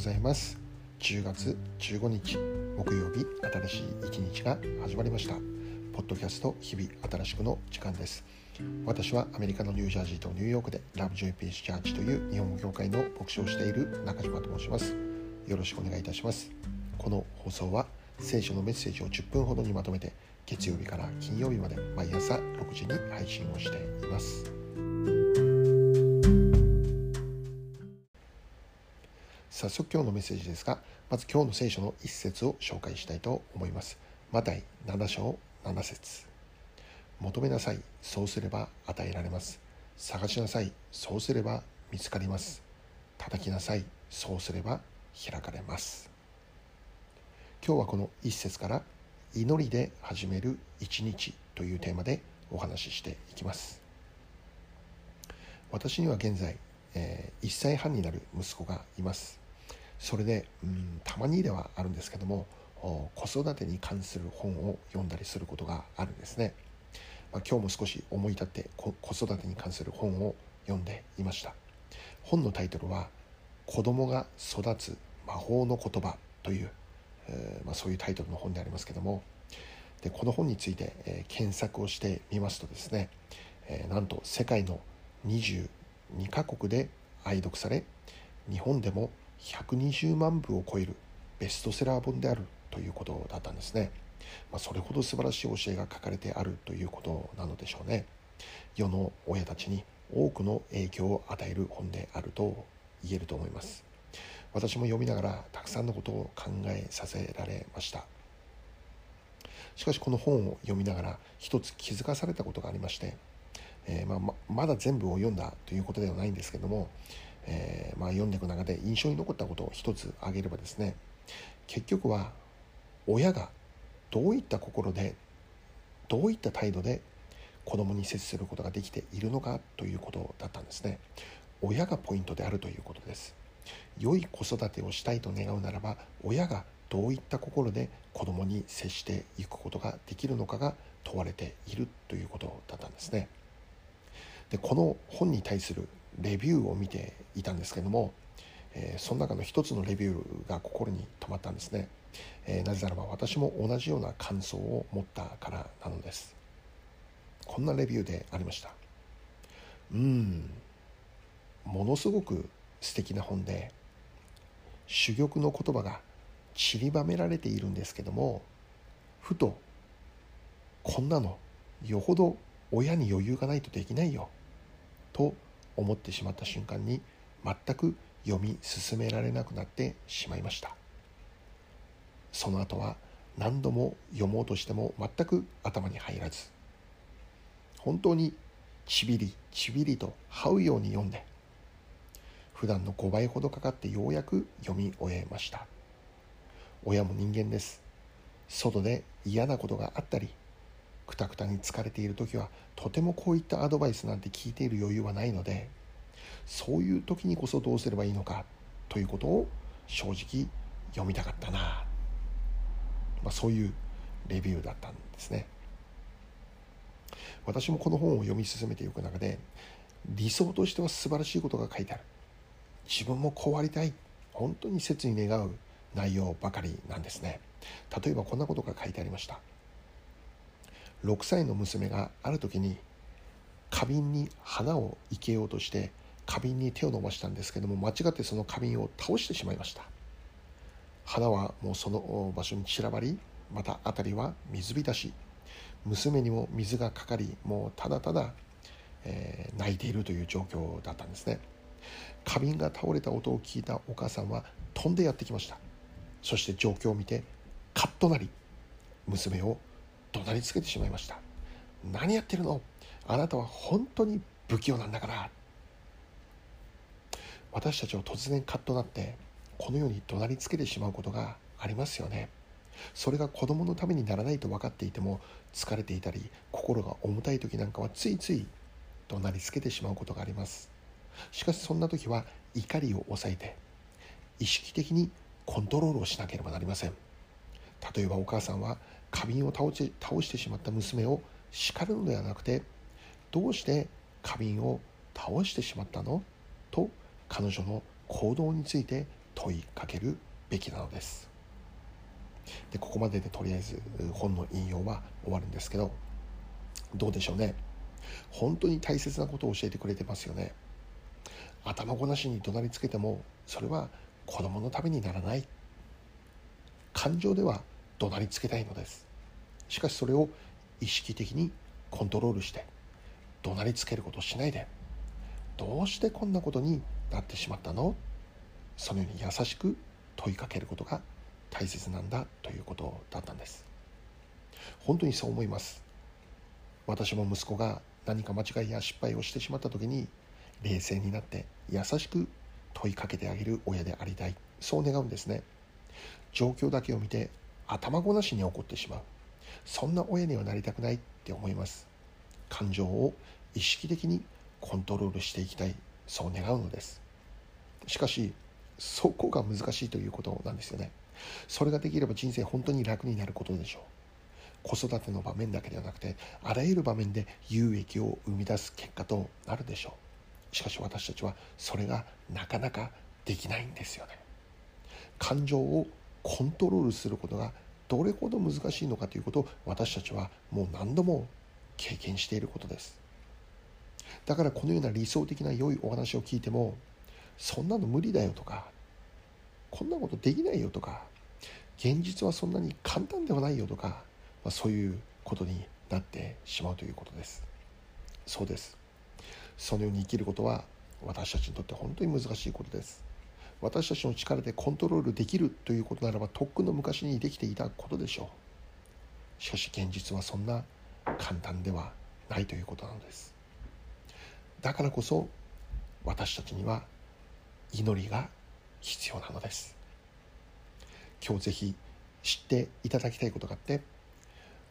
ございます。10月15日木曜日新しい一日が始まりました。ポッドキャスト日々新しくの時間です。私はアメリカのニュージャージーとニューヨークでラブジョイピースチャーチという日本語業界の牧師をしている中島と申します。よろしくお願いいたします。この放送は聖書のメッセージを10分ほどにまとめて月曜日から金曜日まで毎朝6時に配信をしています。早速今日のメッセージですがまず今日の聖書の一節を紹介したいと思います。マタイ7章7節。求めなさいそうすれば与えられます。探しなさいそうすれば見つかります。叩きなさいそうすれば開かれます。今日はこの一節から祈りで始める一日というテーマでお話ししていきます。私には現在、えー、1歳半になる息子がいます。それで、うん、たまにではあるんですけども子育てに関する本を読んだりすることがあるんですね、まあ、今日も少し思い立って子育てに関する本を読んでいました。本のタイトルは「子供が育つ魔法の言葉」という、えー、まあ、そういうタイトルの本でありますけどもでこの本について、えー、検索をしてみますとですね、えー、なんと世界の22カ国で愛読され日本でも120万部を超えるベストセラー本であるということだったんですね。まあ、それほど素晴らしい教えが書かれてあるということなのでしょうね。世の親たちに多くの影響を与える本であると言えると思います。私も読みながらたくさんのことを考えさせられました。しかしこの本を読みながら一つ気づかされたことがありまして、えー、まあ、まだ全部を読んだということではないんですけども、えー、まあ、読んでいく中で印象に残ったことを一つ挙げればですね結局は親がどういった心でどういった態度で子供に接することができているのかということだったんですね。親がポイントであるということです。良い子育てをしたいと願うならば親がどういった心で子供に接していくことができるのかが問われているということだったんですね。でこの本に対するレビューを見ていたんですけども、えー、その中の一つのレビューが心に留まったんですね、えー、なぜならば私も同じような感想を持ったからなのです。こんなレビューでありました。うんものすごく素敵な本で珠玉の言葉が散りばめられているんですけどもふとこんなのよほど親に余裕がないとできないよと思ってしまった瞬間に全く読み進められなくなってしまいました。その後は何度も読もうとしても全く頭に入らず本当にちびりちびりと這うように読んで普段の5倍ほどかかってようやく読み終えました。親も人間です。外で嫌なことがあったりくたくたに疲れている時はとてもこういったアドバイスなんて聞いている余裕はないのでそういう時にこそどうすればいいのかということを正直読みたかったな、まあ、そういうレビューだったんですね。私もこの本を読み進めていく中で理想としては素晴らしいことが書いてある。自分もこうありたい。本当に切に願う内容ばかりなんですね。例えばこんなことが書いてありました。6歳の娘がある時に花瓶に花を生けようとして花瓶に手を伸ばしたんですけども間違ってその花瓶を倒してしまいました。花はもうその場所に散らばりまた辺りは水浸し。娘にも水がかかりもうただただ、えー、泣いているという状況だったんですね。花瓶が倒れた音を聞いたお母さんは飛んでやってきました。そして状況を見てカッとなり娘を怒鳴りつけてしまいました。何やってるの？あなたは本当に不器用なんだから。私たちは突然カッとなってこのように怒鳴りつけてしまうことがありますよね。それが子供のためにならないと分かっていても疲れていたり心が重たい時なんかはついつい怒鳴りつけてしまうことがあります。しかしそんな時は怒りを抑えて意識的にコントロールをしなければなりません。例えばお母さんは花瓶を倒し倒してしまった娘を叱るのではなくてどうして花瓶を倒してしまったの？と彼女の行動について問いかけるべきなのです。でここまででとりあえず本の引用は終わるんですけどどうでしょうね？本当に大切なことを教えてくれてますよね？頭ごなしに怒鳴りつけてもそれは子供のためにならない。感情では怒鳴りつけたいのです。しかしそれを意識的にコントロールして怒鳴りつけることしないでどうしてこんなことになってしまったの？そのように優しく問いかけることが大切なんだということだったんです。本当にそう思います。私も息子が何か間違いや失敗をしてしまった時に冷静になって優しく問いかけてあげる親でありたい。そう願うんですね。状況だけを見て頭ごなしに怒ってしまう。そんな親にはなりたくないって思います。感情を意識的にコントロールしていきたい。そう願うのです。しかしそこが難しいということなんですよね。それができれば人生本当に楽になることでしょう。子育ての場面だけではなくてあらゆる場面で有益を生み出す結果となるでしょう。しかし私たちはそれがなかなかできないんですよね。感情をコントロールすることがどれほど難しいのかということを私たちはもう何度も経験していることです。だからこのような理想的な良いお話を聞いてもそんなの無理だよとかこんなことできないよとか現実はそんなに簡単ではないよとか、まあ、そういうことになってしまうということです。そうです。そのように生きることは私たちにとって本当に難しいことです。私たちの力でコントロールできるということならばとっくの昔にできていたことでしょう。しかし現実はそんな簡単ではないということなのです。だからこそ私たちには祈りが必要なのです。今日ぜひ知っていただきたいことがあって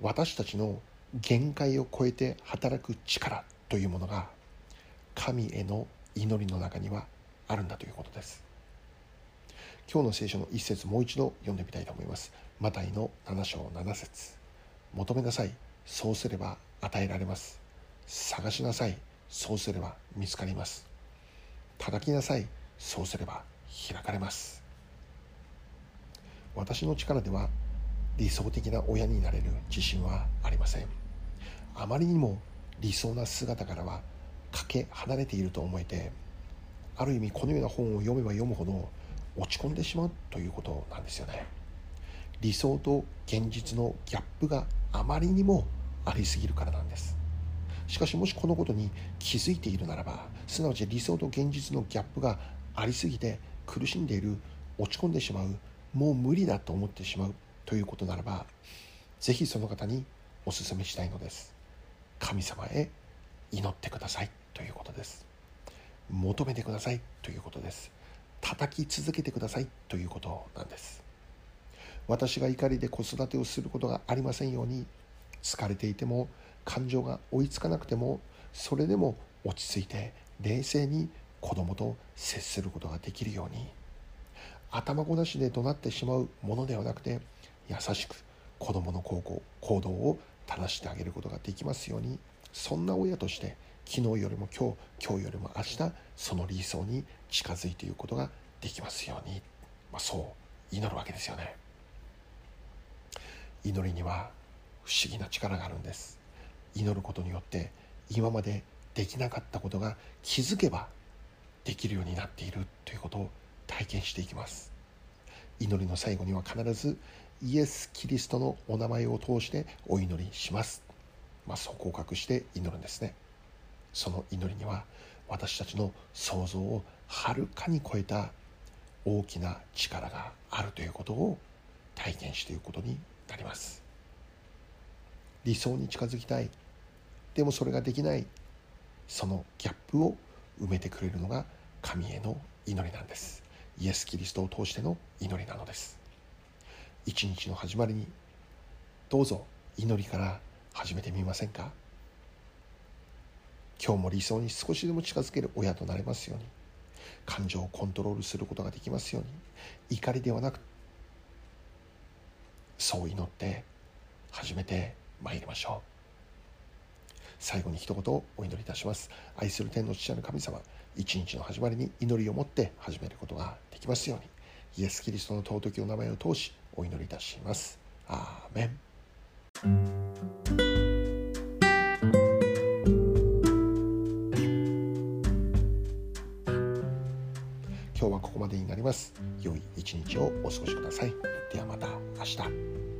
私たちの限界を超えて働く力というものが神への祈りの中にはあるんだということです。今日の聖書の一節もう一度読んでみたいと思います。マタイの7章7節。求めなさい。そうすれば与えられます。探しなさい。そうすれば見つかります。叩きなさい。そうすれば開かれます。私の力では理想的な親になれる自信はありません。あまりにも理想な姿からはかけ離れていると思えてある意味このような本を読めば読むほど落ち込んでしまうということなんですよね。理想と現実のギャップがあまりにもありすぎるからなんです。しかしもしこのことに気づいているならばすなわち理想と現実のギャップがありすぎて苦しんでいる落ち込んでしまうもう無理だと思ってしまうということならばぜひその方にお勧めしたいのです。神様へ祈ってくださいということです。求めてくださいということです。叩き続けてくださいということなんです。私が怒りで子育てをすることがありませんように疲れていても感情が追いつかなくてもそれでも落ち着いて冷静に子供と接することができるように。頭ごなしで怒鳴ってしまうものではなくて優しく子供の行動を正してあげることができますように。そんな親として昨日よりも今日今日よりも明日その理想に近づいていくことができますように、まあ、そう祈るわけですよね。祈りには不思議な力があるんです。祈ることによって今までできなかったことが気づけばできるようになっているということを体験していきます。祈りの最後には必ずイエス・キリストのお名前を通してお祈りします、まあ、そう告白して祈るんですね。その祈りには私たちの想像をはるかに超えた大きな力があるということを体験していくことになります。理想に近づきたい。でもそれができない。そのギャップを埋めてくれるのが神への祈りなんです。イエス・キリストを通しての祈りなのです。一日の始まりにどうぞ祈りから始めてみませんか？今日も理想に少しでも近づける親となれますように。感情をコントロールすることができますように。怒りではなくそう祈って始めてまいりましょう。最後に一言お祈りいたします。愛する天の父なる神様一日の始まりに祈りを持って始めることができますように。イエス・キリストの尊きお名前を通しお祈りいたします。アーメン。こまでになります。良い一日をお過ごしください。ではまた明日。